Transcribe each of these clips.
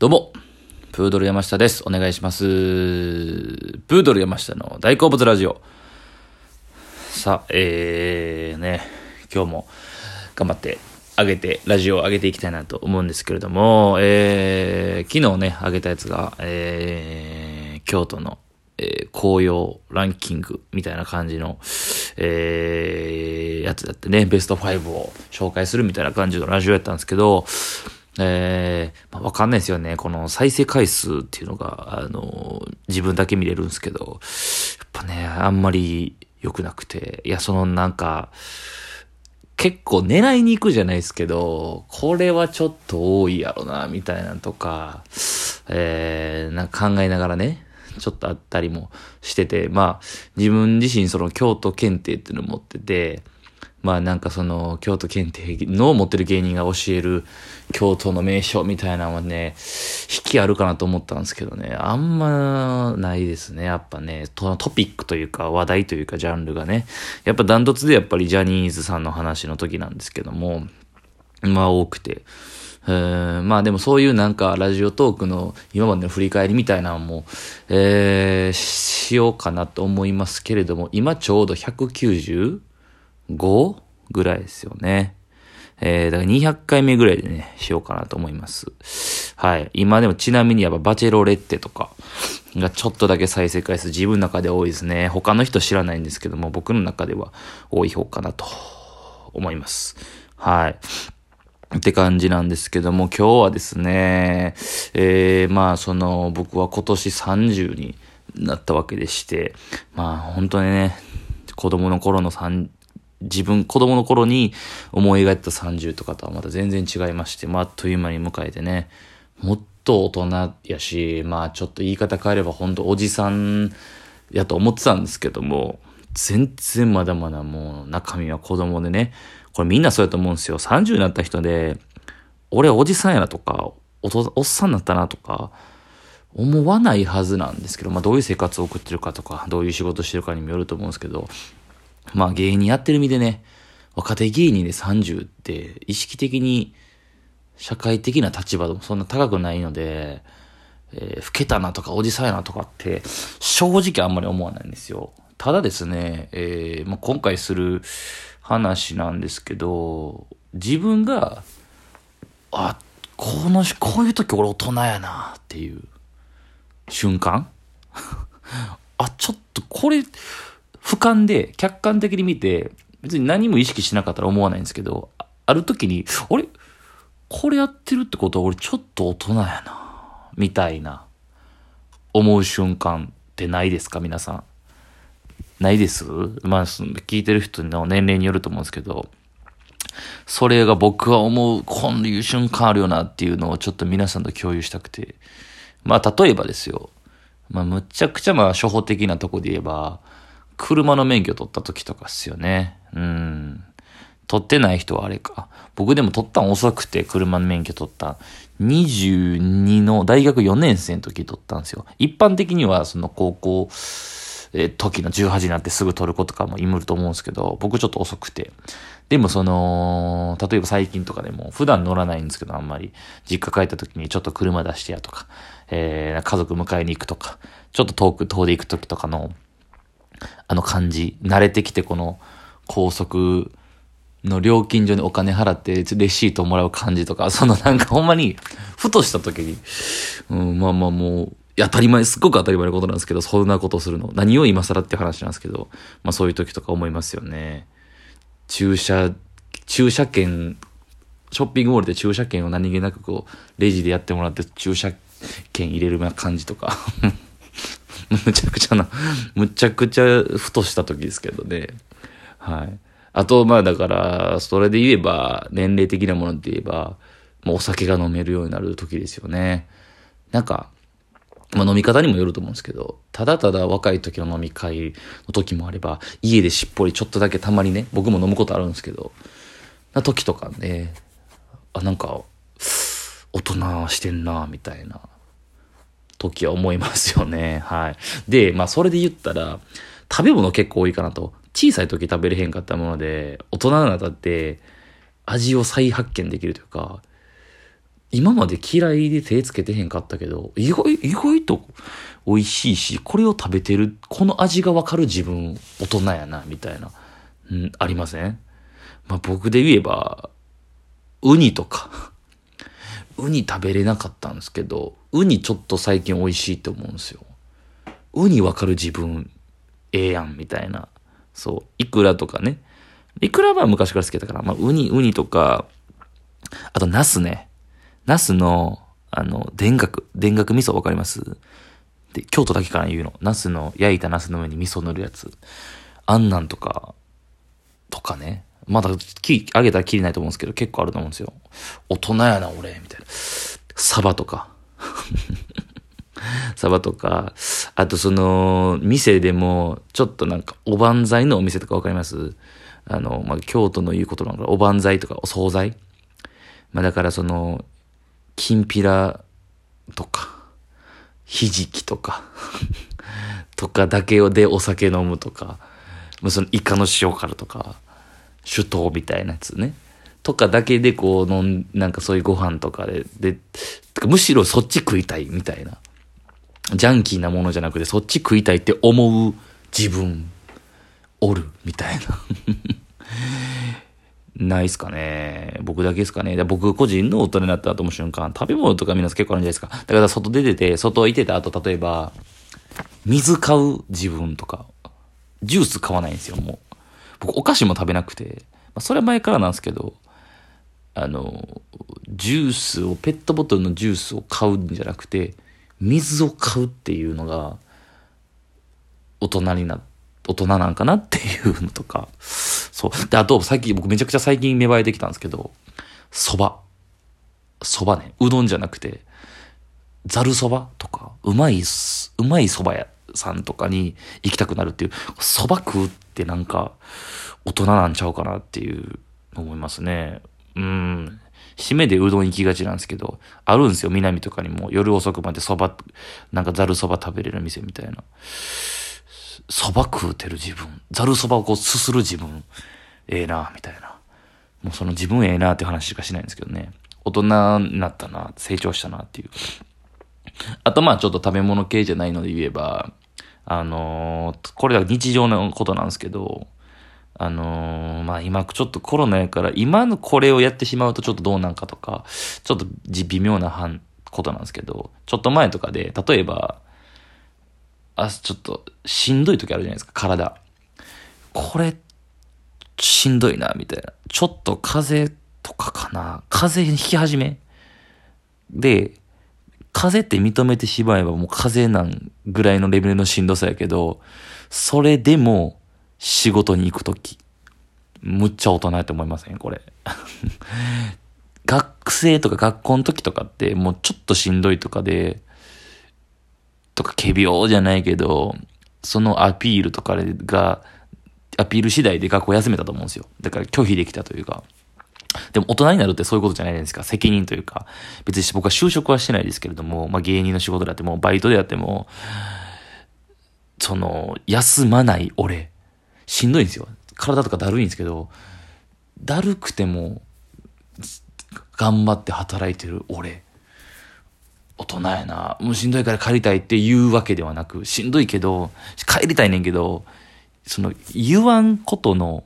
どうも、プードル山下です。お願いします。プードル山下の大好物ラジオ。さあ、えー、ね、今日も頑張って上げて、ラジオを上げていきたいなと思うんですけれども、えー、昨日ね、上げたやつが、えー、京都の、えー、紅葉ランキングみたいな感じの、えー、やつだってね、ベスト5を紹介するみたいな感じのラジオやったんですけど、えー、まあ、わかんないですよね。この再生回数っていうのが、あの、自分だけ見れるんですけど、やっぱね、あんまり良くなくて、いや、そのなんか、結構狙いに行くじゃないですけど、これはちょっと多いやろな、みたいなとか、えー、なんか考えながらね、ちょっとあったりもしてて、まあ、自分自身その京都検定っていうのを持ってて、まあなんかその京都検定の持ってる芸人が教える京都の名所みたいなのはね、引きあるかなと思ったんですけどね、あんまないですね。やっぱね、トピックというか話題というかジャンルがね、やっぱダントツでやっぱりジャニーズさんの話の時なんですけども、まあ多くて。えまあでもそういうなんかラジオトークの今までの振り返りみたいなのも、えー、しようかなと思いますけれども、今ちょうど 190? 5ぐらいですよね。えー、だから200回目ぐらいでね、しようかなと思います。はい。今でもちなみにやっぱバチェロレッテとかがちょっとだけ再生回数自分の中で多いですね。他の人知らないんですけども、僕の中では多い方かなと思います。はい。って感じなんですけども、今日はですね、えー、まあその僕は今年30になったわけでして、まあ本当にね、子供の頃の3、自分、子供の頃に思い描いた30とかとはまた全然違いまして、まあ、あっという間に迎えてね、もっと大人やし、まあ、ちょっと言い方変えれば本当おじさんやと思ってたんですけども、全然まだまだもう中身は子供でね、これみんなそうやと思うんですよ。30になった人で、俺おじさんやなとか、おとおっさんになったなとか、思わないはずなんですけど、まあどういう生活を送ってるかとか、どういう仕事してるかにもよると思うんですけど、まあ芸人やってる身でね、若手芸人で30って意識的に社会的な立場でもそんな高くないので、えー、老けたなとかおじさんやなとかって正直あんまり思わないんですよ。ただですね、えー、まあ、今回する話なんですけど、自分が、あ、この、こういう時俺大人やなっていう瞬間 あ、ちょっとこれ、俯瞰で客観的に見て、別に何も意識しなかったら思わないんですけど、ある時に、あれ？これやってるってことは俺ちょっと大人やな、みたいな、思う瞬間ってないですか？皆さん。ないです？まあ、聞いてる人の年齢によると思うんですけど、それが僕は思う、こういう瞬間あるよなっていうのをちょっと皆さんと共有したくて。まあ、例えばですよ。まあ、むちゃくちゃまあ、初歩的なとこで言えば、車の免許取った時とかっすよね。うん。取ってない人はあれか。僕でも取ったん遅くて車の免許取った。22の大学4年生の時取ったんですよ。一般的にはその高校、え時の18になってすぐ取る子とかもいると思うんですけど、僕ちょっと遅くて。でもその、例えば最近とかでも普段乗らないんですけど、あんまり。実家帰った時にちょっと車出してやとか、えー、家族迎えに行くとか、ちょっと遠く、遠で行く時とかの、あの感じ、慣れてきてこの高速の料金所にお金払ってレシートもらう感じとか、そのなんかほんまに、ふとした時に、うん、まあまあもう、当たり前、すっごく当たり前のことなんですけど、そんなことするの。何を今更って話なんですけど、まあそういう時とか思いますよね。駐車、駐車券、ショッピングモールで駐車券を何気なくこう、レジでやってもらって駐車券入れるな感じとか。むちゃくちゃな、むちゃくちゃふとした時ですけどね。はい。あと、まあだから、それで言えば、年齢的なもので言えば、もうお酒が飲めるようになる時ですよね。なんか、まあ飲み方にもよると思うんですけど、ただただ若い時の飲み会の時もあれば、家でしっぽりちょっとだけたまにね、僕も飲むことあるんですけど、な時とかね、あ、なんか、大人してんな、みたいな。時は思いますよね。はい。で、まあそれで言ったら、食べ物結構多いかなと。小さい時食べれへんかったもので、大人になったって味を再発見できるというか、今まで嫌いで手つけてへんかったけど、意外、意外と美味しいし、これを食べてる、この味がわかる自分、大人やな、みたいな、うん、ありません？まあ僕で言えば、ウニとか、ウニ食べれなかったんですけど、ウニちょっと最近美味しいって思うんですよ。ウニわかる自分、ええやん、みたいな。そう。イクラとかね。イクラは昔から好きだから、まあ、ウニ、ウニとか、あと、ナスね。ナスの、あの、田楽、田楽味噌わかります？で、京都だけから言うの。ナスの、焼いたナスの上に味噌塗るやつ。あんなんとか、とかね。まだ、木、あげたら切れないと思うんですけど、結構あると思うんですよ。大人やな、俺、みたいな。サバとか。サバとか、あとその、店でも、ちょっとなんか、おばんざいのお店とかわかります？あの、まあ、京都の言うことなのかおばんざいとか、お惣菜？まあ、だからその、きんぴらとか、ひじきとか。とかだけでお酒飲むとか、まあ、そのイカの塩辛とか、酒盗みたいなやつね。とかだけでこう飲ん、なんかそういうご飯とかで、で、むしろそっち食いたいみたいな。ジャンキーなものじゃなくてそっち食いたいって思う自分、おる、みたいな。ないっすかね。僕だけですかね。僕個人の大人になった後も瞬間、食べ物とか皆さん結構あるんじゃないですか。だから外出てて、外行ってた後、例えば、水買う自分とか、ジュース買わないんですよ、もう。僕お菓子も食べなくて、まあ、それは前からなんですけど、あの、ジュースを、ペットボトルのジュースを買うんじゃなくて、水を買うっていうのが、大人にな大人なんかなっていうのとか、そう。で、あと、最近、僕めちゃくちゃ最近芽生えてきたんですけど、蕎麦。蕎麦ね。うどんじゃなくて、ざる蕎麦とか、うまい、うまい蕎麦屋さんとかに行きたくなるっていう、蕎麦食うってなんか、大人なんちゃうかなっていう思いますね。うん。締めでうどん行きがちなんですけど、あるんですよ、南とかにも。夜遅くまで蕎麦、なんかざる蕎麦食べれる店みたいな。蕎麦食うてる自分、ざる蕎麦をこうすする自分、ええな、みたいな。もうその自分ええなって話しかしないんですけどね。大人になったな、成長したなっていう。あとまあちょっと食べ物系じゃないので言えば、あのー、これは日常のことなんですけど、あのー、まあ今ちょっとコロナやから今のこれをやってしまうとちょっとどうなんかとか、ちょっと微妙なことなんですけど、ちょっと前とかで、例えば、あ、ちょっと、しんどい時あるじゃないですか、体。これ、しんどいな、みたいな。ちょっと風邪とかかな。風邪ひき始めで、風邪って認めてしまえばもう風邪なんぐらいのレベルのしんどさやけど、それでも仕事に行くとき、むっちゃ大人やと思いません？これ。学生とか学校の時とかってもうちょっとしんどいとかで、とか仮病じゃないけど、そのアピールとかが、アピール次第で学校休めたと思うんですよ。だから拒否できたというか。でも大人になるってそういうことじゃないですか。責任というか。別に僕は就職はしてないですけれども、まあ芸人の仕事であっても、バイトであっても、その、休まない俺。しんどいんですよ。体とかだるいんですけど、だるくても、頑張って働いてる俺。大人やな。もうしんどいから帰りたいって言うわけではなく、しんどいけど、帰りたいねんけど、その、言わんことの、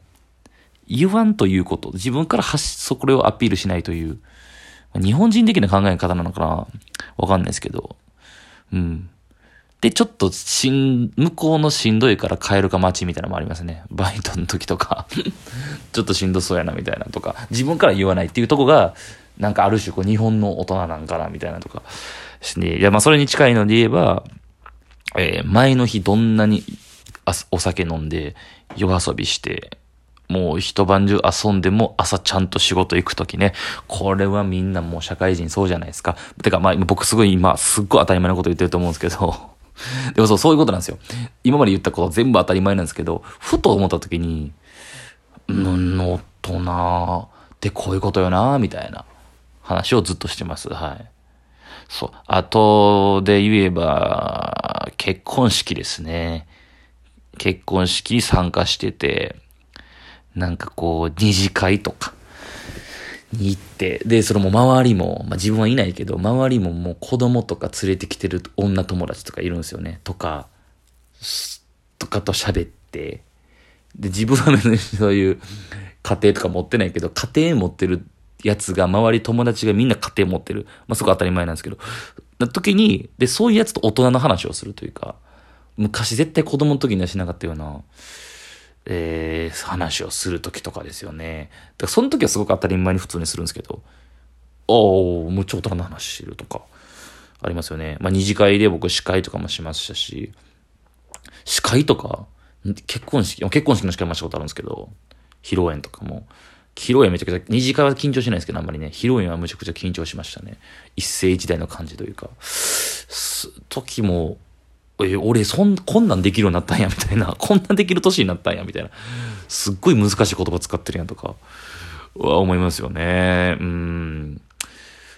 言わんということ、自分から発そこれをアピールしないという、日本人的な考え方なのかな？わかんないですけど。うん。で、ちょっとしん、向こうのしんどいから帰るか待ちみたいなのもありますね。バイトの時とか ちょっとしんどそうやなみたいなとか、自分から言わないっていうとこが、なんかある種こう日本の大人なんかなみたいなとかしね。いや、まあそれに近いので言えば、えー、前の日どんなにお酒飲んで夜遊びして、もう一晩中遊んでも朝ちゃんと仕事行くときね。これはみんなもう社会人そうじゃないですか。てかまあ僕すごい今すっごい当たり前のこと言ってると思うんですけど。でもそう、そういうことなんですよ。今まで言ったこと全部当たり前なんですけど、ふと思ったときに、うん、大人ってこういうことよな、みたいな。話をずっとしてます。はい。そう。あとで言えば、結婚式ですね。結婚式参加してて、なんかこう、二次会とか、に行って、で、それも周りも、まあ自分はいないけど、周りももう子供とか連れてきてる女友達とかいるんですよね。とか、とかと喋って、で、自分は別にそういう家庭とか持ってないけど、家庭持ってるやつが、周り友達がみんな家庭持ってる。まあそこ当たり前なんですけど、な時に、で、そういうやつと大人の話をするというか、昔絶対子供の時にはしなかったような、えー、話をする時とかですよね。だからその時はすごく当たり前に普通にするんですけど、おおむっちゃ大人の話してるとか、ありますよね。まあ二次会で僕司会とかもしましたし、司会とか、結婚式、結婚式の司会もしたことあるんですけど、披露宴とかも、披露宴めちゃくちゃ、二次会は緊張しないですけど、あんまりね、披露宴はむちゃくちゃ緊張しましたね。一世一代の感じというか、時も、え、俺、そん、こんなんできるようになったんや、みたいな。こんなんできる年になったんや、みたいな。すっごい難しい言葉使ってるやんとか、は思いますよね。うん。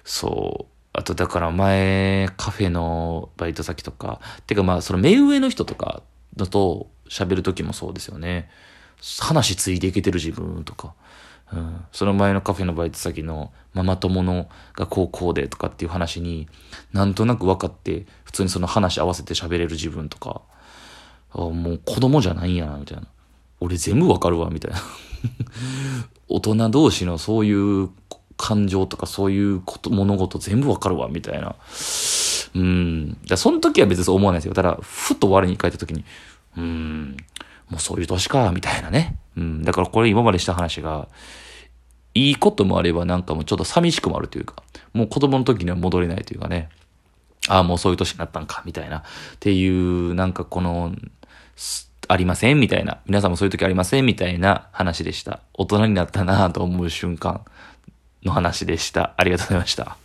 そう。あと、だから前、カフェのバイト先とか、てかまあ、その目上の人とかだと喋る時もそうですよね。話ついていけてる自分とか。うん、その前のカフェのバイト先のママ友のが高校でとかっていう話になんとなく分かって普通にその話合わせて喋れる自分とかあもう子供じゃないんやなみたいな。俺全部分かるわみたいな。大人同士のそういう感情とかそういうこと物事全部分かるわみたいな。うん。だその時は別にそう思わないですよ。ただふと我に返った時にうん。もうそういう年かみたいなね、だからこれ今までした話が、いいこともあればなんかもうちょっと寂しくもあるというか、もう子供の時には戻れないというかね、ああ、もうそういう年になったんか、みたいな、っていう、なんかこの、ありません？みたいな。皆さんもそういう時ありません？みたいな話でした。大人になったなと思う瞬間の話でした。ありがとうございました。